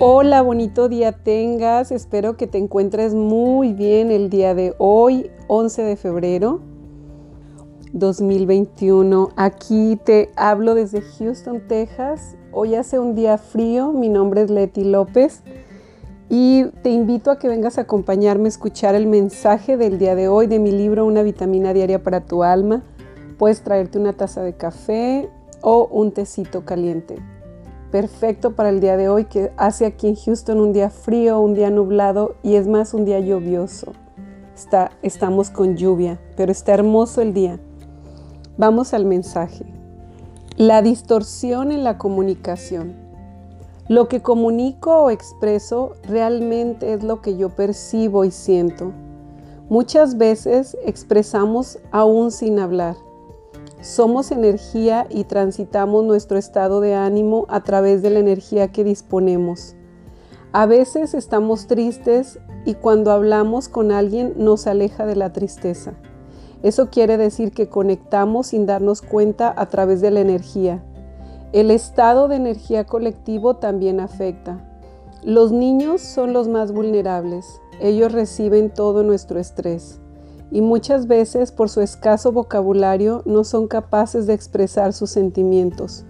Hola, bonito día tengas. Espero que te encuentres muy bien el día de hoy, 11 de febrero 2021. Aquí te hablo desde Houston, Texas. Hoy hace un día frío. Mi nombre es Leti López y te invito a que vengas a acompañarme a escuchar el mensaje del día de hoy de mi libro Una vitamina diaria para tu alma. Puedes traerte una taza de café o un tecito caliente perfecto para el día de hoy que hace aquí en Houston un día frío, un día nublado y es más un día lluvioso. Está, estamos con lluvia, pero está hermoso el día. Vamos al mensaje. La distorsión en la comunicación. Lo que comunico o expreso realmente es lo que yo percibo y siento. Muchas veces expresamos aún sin hablar somos energía y transitamos nuestro estado de ánimo a través de la energía que disponemos. A veces estamos tristes y cuando hablamos con alguien nos aleja de la tristeza. Eso quiere decir que conectamos sin darnos cuenta a través de la energía. El estado de energía colectivo también afecta. Los niños son los más vulnerables. Ellos reciben todo nuestro estrés y muchas veces por su escaso vocabulario no son capaces de expresar sus sentimientos.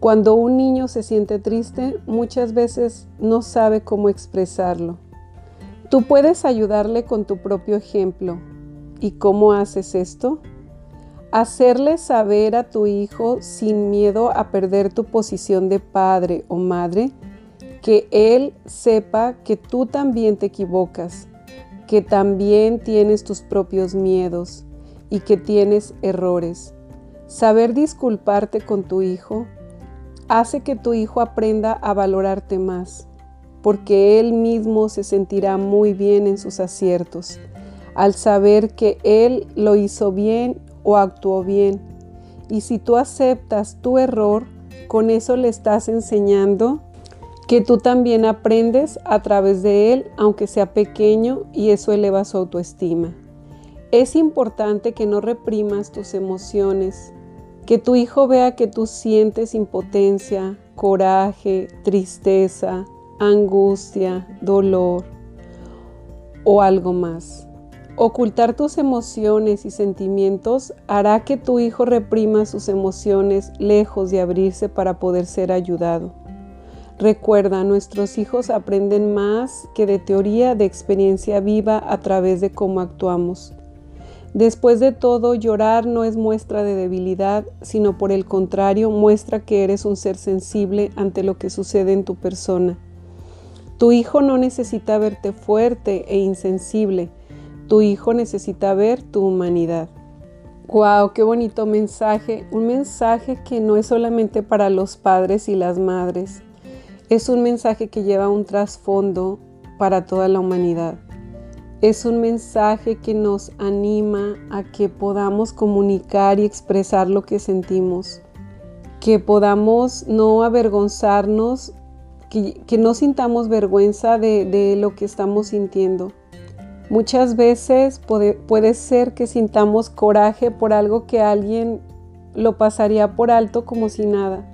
Cuando un niño se siente triste, muchas veces no sabe cómo expresarlo. Tú puedes ayudarle con tu propio ejemplo. ¿Y cómo haces esto? Hacerle saber a tu hijo sin miedo a perder tu posición de padre o madre, que él sepa que tú también te equivocas que también tienes tus propios miedos y que tienes errores. Saber disculparte con tu hijo hace que tu hijo aprenda a valorarte más, porque él mismo se sentirá muy bien en sus aciertos, al saber que él lo hizo bien o actuó bien. Y si tú aceptas tu error, con eso le estás enseñando que tú también aprendes a través de él, aunque sea pequeño, y eso eleva su autoestima. Es importante que no reprimas tus emociones, que tu hijo vea que tú sientes impotencia, coraje, tristeza, angustia, dolor o algo más. Ocultar tus emociones y sentimientos hará que tu hijo reprima sus emociones lejos de abrirse para poder ser ayudado. Recuerda, nuestros hijos aprenden más que de teoría, de experiencia viva a través de cómo actuamos. Después de todo, llorar no es muestra de debilidad, sino por el contrario, muestra que eres un ser sensible ante lo que sucede en tu persona. Tu hijo no necesita verte fuerte e insensible, tu hijo necesita ver tu humanidad. ¡Wow! ¡Qué bonito mensaje! Un mensaje que no es solamente para los padres y las madres, es un mensaje que lleva un trasfondo para toda la humanidad. Es un mensaje que nos anima a que podamos comunicar y expresar lo que sentimos, que podamos no avergonzarnos, que, no sintamos vergüenza de, lo que estamos sintiendo. Muchas veces puede, ser que sintamos coraje por algo que alguien lo pasaría por alto como si nada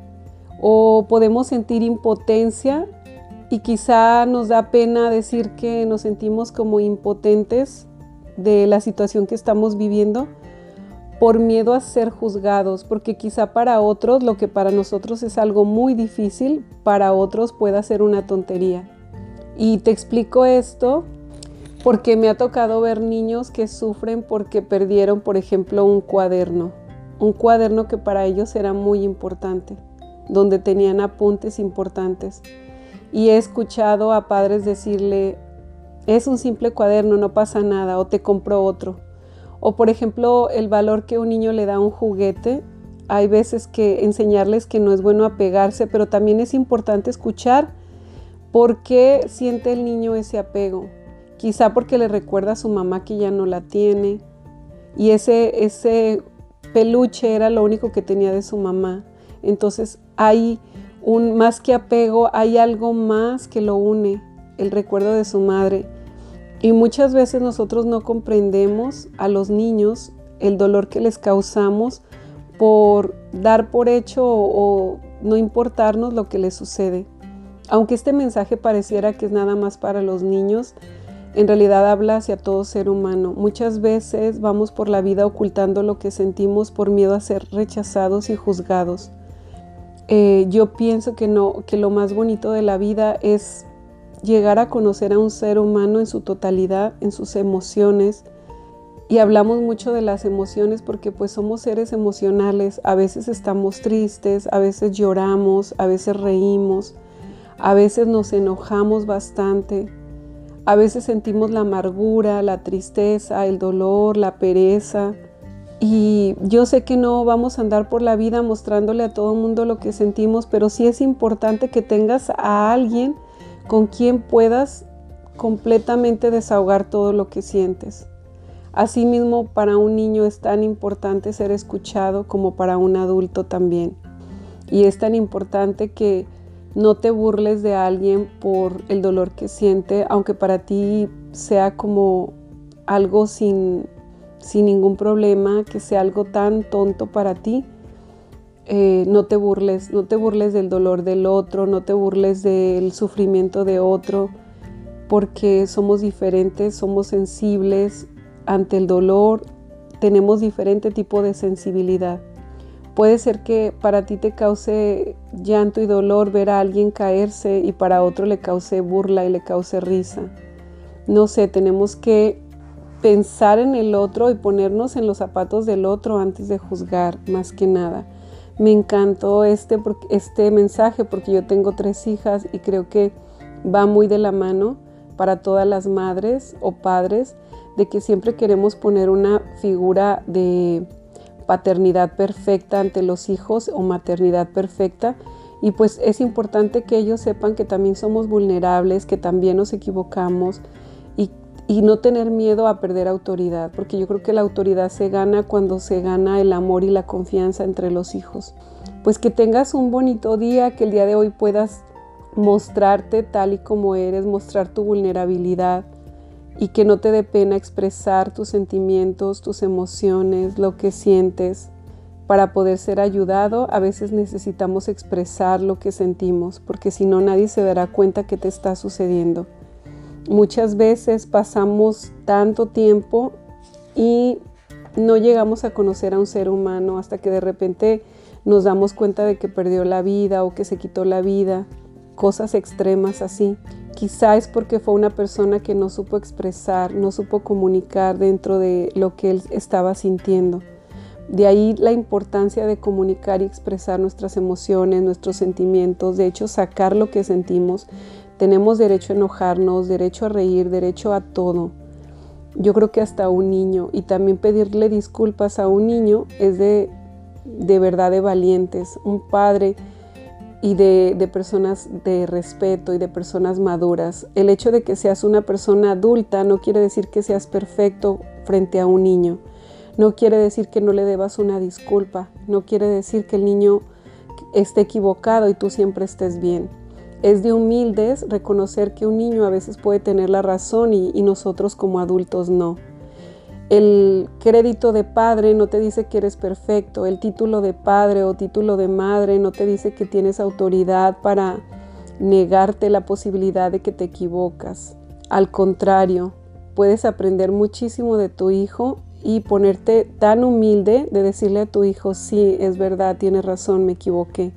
o podemos sentir impotencia y quizá nos da pena decir que nos sentimos como impotentes de la situación que estamos viviendo por miedo a ser juzgados, porque quizá para otros lo que para nosotros es algo muy difícil, para otros pueda ser una tontería. Y te explico esto porque me ha tocado ver niños que sufren porque perdieron, por ejemplo, un cuaderno, un cuaderno que para ellos era muy importante donde tenían apuntes importantes. Y he escuchado a padres decirle, es un simple cuaderno, no pasa nada, o te compro otro. O por ejemplo, el valor que un niño le da a un juguete, hay veces que enseñarles que no es bueno apegarse, pero también es importante escuchar por qué siente el niño ese apego. Quizá porque le recuerda a su mamá que ya no la tiene y ese, ese peluche era lo único que tenía de su mamá. Entonces hay un más que apego, hay algo más que lo une, el recuerdo de su madre. Y muchas veces nosotros no comprendemos a los niños el dolor que les causamos por dar por hecho o, no importarnos lo que les sucede. Aunque este mensaje pareciera que es nada más para los niños, en realidad habla hacia todo ser humano. Muchas veces vamos por la vida ocultando lo que sentimos por miedo a ser rechazados y juzgados. Eh, yo pienso que no, que lo más bonito de la vida es llegar a conocer a un ser humano en su totalidad, en sus emociones. Y hablamos mucho de las emociones porque pues somos seres emocionales. A veces estamos tristes, a veces lloramos, a veces reímos, a veces nos enojamos bastante. A veces sentimos la amargura, la tristeza, el dolor, la pereza. Y yo sé que no vamos a andar por la vida mostrándole a todo el mundo lo que sentimos, pero sí es importante que tengas a alguien con quien puedas completamente desahogar todo lo que sientes. Asimismo, para un niño es tan importante ser escuchado como para un adulto también. Y es tan importante que no te burles de alguien por el dolor que siente, aunque para ti sea como algo sin, sin ningún problema, que sea algo tan tonto para ti eh, no te burles, no te burles del dolor del otro, no te burles del sufrimiento de otro, porque somos diferentes, somos sensibles ante el dolor, tenemos diferente tipo de sensibilidad. Puede ser que para ti te cause llanto y dolor ver a alguien caerse y para otro le cause burla y le cause risa. No sé, tenemos que pensar en el otro y ponernos en los zapatos del otro antes de juzgar, más que nada. Me encantó este, este mensaje porque yo tengo tres hijas y creo que va muy de la mano para todas las madres o padres de que siempre queremos poner una figura de paternidad perfecta ante los hijos o maternidad perfecta y pues es importante que ellos sepan que también somos vulnerables, que también nos equivocamos y no tener miedo a perder autoridad, porque yo creo que la autoridad se gana cuando se gana el amor y la confianza entre los hijos. Pues que tengas un bonito día, que el día de hoy puedas mostrarte tal y como eres, mostrar tu vulnerabilidad y que no te dé pena expresar tus sentimientos, tus emociones, lo que sientes. Para poder ser ayudado, a veces necesitamos expresar lo que sentimos, porque si no nadie se dará cuenta que te está sucediendo. Muchas veces pasamos tanto tiempo y no llegamos a conocer a un ser humano hasta que de repente nos damos cuenta de que perdió la vida o que se quitó la vida, cosas extremas así. Quizá es porque fue una persona que no supo expresar, no supo comunicar dentro de lo que él estaba sintiendo. De ahí la importancia de comunicar y expresar nuestras emociones, nuestros sentimientos, de hecho sacar lo que sentimos, tenemos derecho a enojarnos, derecho a reír, derecho a todo. Yo creo que hasta un niño y también pedirle disculpas a un niño es de, de verdad de valientes. Un padre y de, de, personas de respeto y de personas maduras. El hecho de que seas una persona adulta no quiere decir que seas perfecto frente a un niño. No quiere decir que no le debas una disculpa. No quiere decir que el niño esté equivocado y tú siempre estés bien. Es de humildes reconocer que un niño a veces puede tener la razón y, nosotros como adultos no. El crédito de padre no te dice que eres perfecto, el título de padre o título de madre no te dice que tienes autoridad para negarte la posibilidad de que te equivocas. Al contrario, puedes aprender muchísimo de tu hijo y ponerte tan humilde de decirle a tu hijo, sí, es verdad, tienes razón, me equivoqué.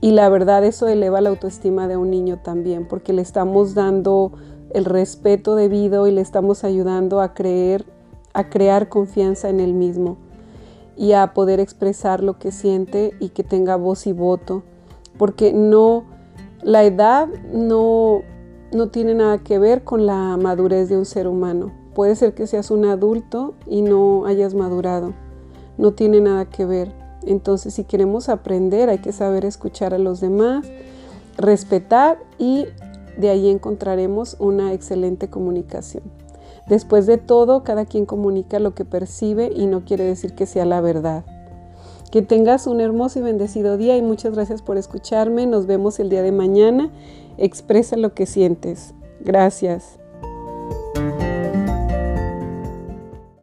Y la verdad eso eleva la autoestima de un niño también, porque le estamos dando el respeto debido y le estamos ayudando a creer, a crear confianza en él mismo y a poder expresar lo que siente y que tenga voz y voto, porque no la edad no no tiene nada que ver con la madurez de un ser humano. Puede ser que seas un adulto y no hayas madurado. No tiene nada que ver. Entonces, si queremos aprender, hay que saber escuchar a los demás, respetar y de ahí encontraremos una excelente comunicación. Después de todo, cada quien comunica lo que percibe y no quiere decir que sea la verdad. Que tengas un hermoso y bendecido día y muchas gracias por escucharme. Nos vemos el día de mañana. Expresa lo que sientes. Gracias.